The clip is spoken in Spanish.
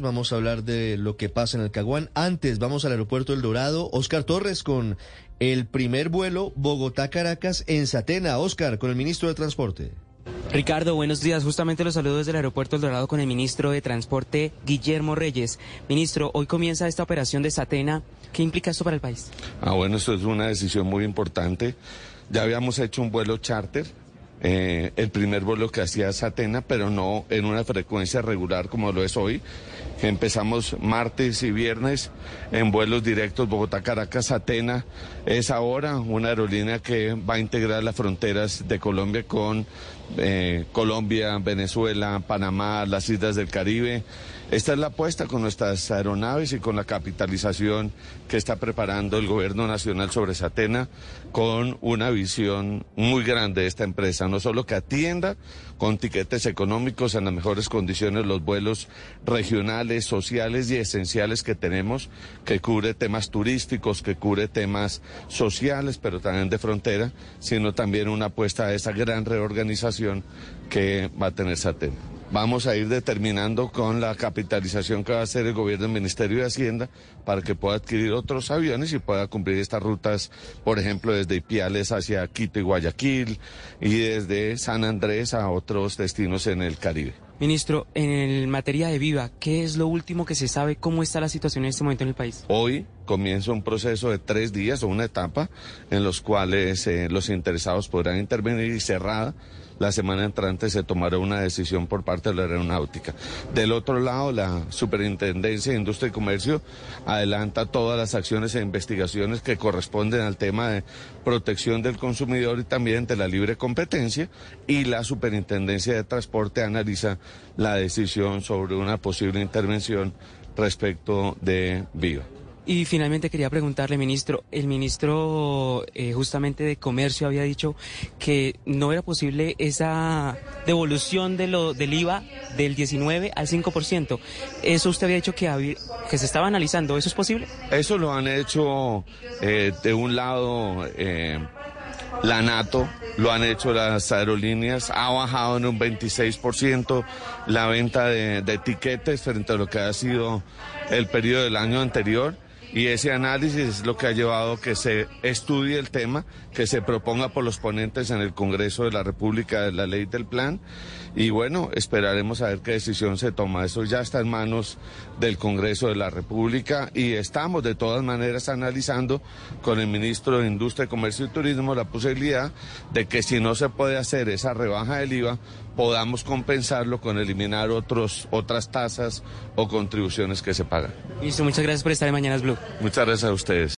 Vamos a hablar de lo que pasa en el Caguán. Antes, vamos al aeropuerto El Dorado. Oscar Torres con el primer vuelo Bogotá-Caracas en Satena. Oscar, con el ministro de Transporte. Ricardo, buenos días. Justamente los saludos desde el aeropuerto El Dorado con el ministro de Transporte, Guillermo Reyes. Ministro, hoy comienza esta operación de Satena. ¿Qué implica esto para el país? Ah, bueno, esto es una decisión muy importante. Ya habíamos hecho un vuelo charter, eh, el primer vuelo que hacía Satena, pero no en una frecuencia regular como lo es hoy. Empezamos martes y viernes en vuelos directos Bogotá-Caracas, Atena. Es ahora una aerolínea que va a integrar las fronteras de Colombia con eh, Colombia, Venezuela, Panamá, las islas del Caribe. Esta es la apuesta con nuestras aeronaves y con la capitalización que está preparando el gobierno nacional sobre Satena con una visión muy grande de esta empresa, no solo que atienda con tiquetes económicos en las mejores condiciones los vuelos regionales, sociales y esenciales que tenemos, que cubre temas turísticos, que cubre temas sociales, pero también de frontera, sino también una apuesta a esa gran reorganización que va a tener Satena. Vamos a ir determinando con la capitalización que va a hacer el gobierno del Ministerio de Hacienda para que pueda adquirir otros aviones y pueda cumplir estas rutas, por ejemplo, desde Ipiales hacia Quito y Guayaquil y desde San Andrés a otros destinos en el Caribe. Ministro, en materia de Viva, ¿qué es lo último que se sabe? ¿Cómo está la situación en este momento en el país? Hoy comienza un proceso de tres días o una etapa en los cuales eh, los interesados podrán intervenir y cerrada la semana entrante se tomará una decisión por parte de la aeronáutica. Del otro lado, la Superintendencia de Industria y Comercio adelanta todas las acciones e investigaciones que corresponden al tema de protección del consumidor y también de la libre competencia y la Superintendencia de Transporte analiza la decisión sobre una posible intervención respecto de Viva. Y finalmente quería preguntarle, ministro, el ministro eh, justamente de Comercio había dicho que no era posible esa devolución de lo, del IVA del 19 al 5%. Eso usted había dicho que, que se estaba analizando. ¿Eso es posible? Eso lo han hecho eh, de un lado. Eh, la NATO, lo han hecho las aerolíneas, ha bajado en un 26% la venta de, de etiquetes frente a lo que ha sido el periodo del año anterior y ese análisis es lo que ha llevado a que se estudie el tema, que se proponga por los ponentes en el Congreso de la República de la ley del plan y bueno, esperaremos a ver qué decisión se toma. Eso ya está en manos del Congreso de la República y estamos de todas maneras analizando con el ministro de Industria, Comercio y Turismo la posibilidad de que si no se puede hacer esa rebaja del IVA, podamos compensarlo con eliminar otros, otras tasas o contribuciones que se pagan. Listo, muchas gracias por estar en Mañanas Blue. Muchas gracias a ustedes.